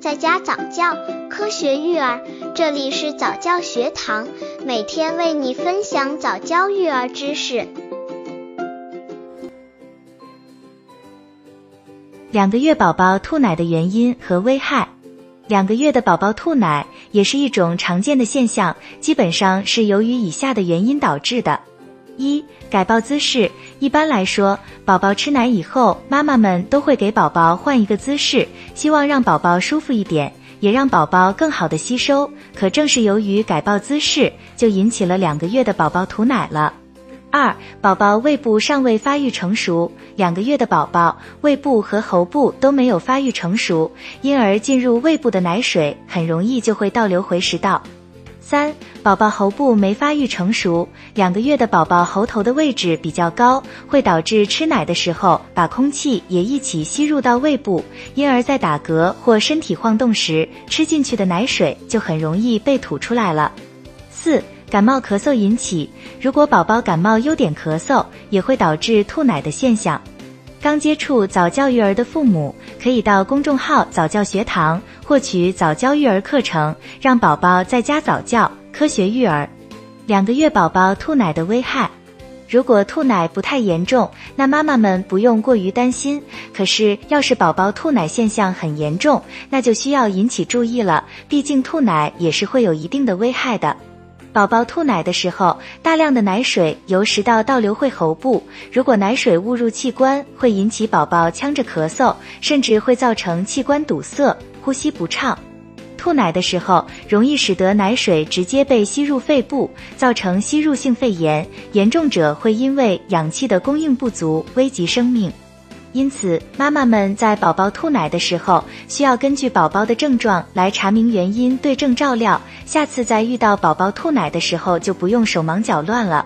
在家早教，科学育儿，这里是早教学堂，每天为你分享早教育儿知识。两个月宝宝吐奶的原因和危害。两个月的宝宝吐奶也是一种常见的现象，基本上是由于以下的原因导致的：一、改抱姿势。一般来说，宝宝吃奶以后，妈妈们都会给宝宝换一个姿势，希望让宝宝舒服一点，也让宝宝更好的吸收。可正是由于改抱姿势，就引起了两个月的宝宝吐奶了。二、宝宝胃部尚未发育成熟，两个月的宝宝胃部和喉部都没有发育成熟，因而进入胃部的奶水很容易就会倒流回食道。三、宝宝喉部没发育成熟，两个月的宝宝喉头的位置比较高，会导致吃奶的时候把空气也一起吸入到胃部，因而，在打嗝或身体晃动时，吃进去的奶水就很容易被吐出来了。四、感冒咳嗽引起，如果宝宝感冒有点咳嗽，也会导致吐奶的现象。刚接触早教育儿的父母，可以到公众号早教学堂获取早教育儿课程，让宝宝在家早教，科学育儿。两个月宝宝吐奶的危害，如果吐奶不太严重，那妈妈们不用过于担心。可是要是宝宝吐奶现象很严重，那就需要引起注意了，毕竟吐奶也是会有一定的危害的。宝宝吐奶的时候，大量的奶水由食道倒流会喉部，如果奶水误入器官，会引起宝宝呛着咳嗽，甚至会造成器官堵塞、呼吸不畅。吐奶的时候，容易使得奶水直接被吸入肺部，造成吸入性肺炎，严重者会因为氧气的供应不足危及生命。因此，妈妈们在宝宝吐奶的时候，需要根据宝宝的症状来查明原因，对症照料。下次再遇到宝宝吐奶的时候，就不用手忙脚乱了。